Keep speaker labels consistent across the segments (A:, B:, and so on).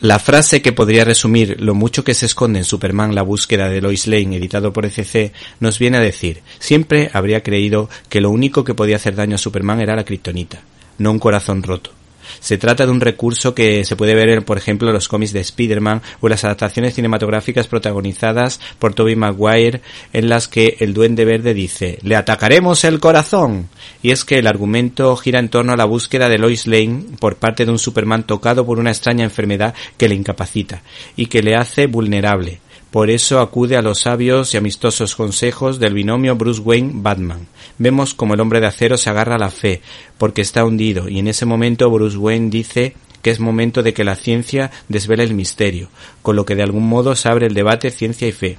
A: La frase que podría resumir lo mucho que se esconde en Superman la búsqueda de Lois Lane editado por ECC nos viene a decir, siempre habría creído que lo único que podía hacer daño a Superman era la kriptonita, no un corazón roto. Se trata de un recurso que se puede ver, en, por ejemplo, en los cómics de Spider-Man o las adaptaciones cinematográficas protagonizadas por Tobey Maguire, en las que el Duende Verde dice «¡Le atacaremos el corazón!». Y es que el argumento gira en torno a la búsqueda de Lois Lane por parte de un Superman tocado por una extraña enfermedad que le incapacita y que le hace vulnerable por eso acude a los sabios y amistosos consejos del binomio Bruce Wayne-Batman. Vemos como el hombre de acero se agarra a la fe, porque está hundido, y en ese momento Bruce Wayne dice que es momento de que la ciencia desvele el misterio, con lo que de algún modo se abre el debate ciencia y fe.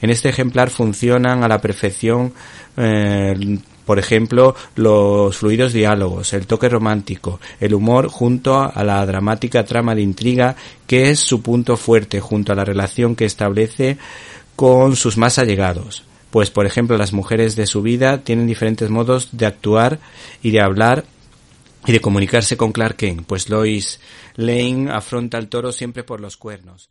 A: En este ejemplar funcionan a la perfección eh, por ejemplo, los fluidos diálogos, el toque romántico, el humor junto a la dramática trama de intriga que es su punto fuerte junto a la relación que establece con sus más allegados. Pues, por ejemplo, las mujeres de su vida tienen diferentes modos de actuar y de hablar y de comunicarse con Clark Kent, pues Lois Lane afronta al toro siempre por los cuernos.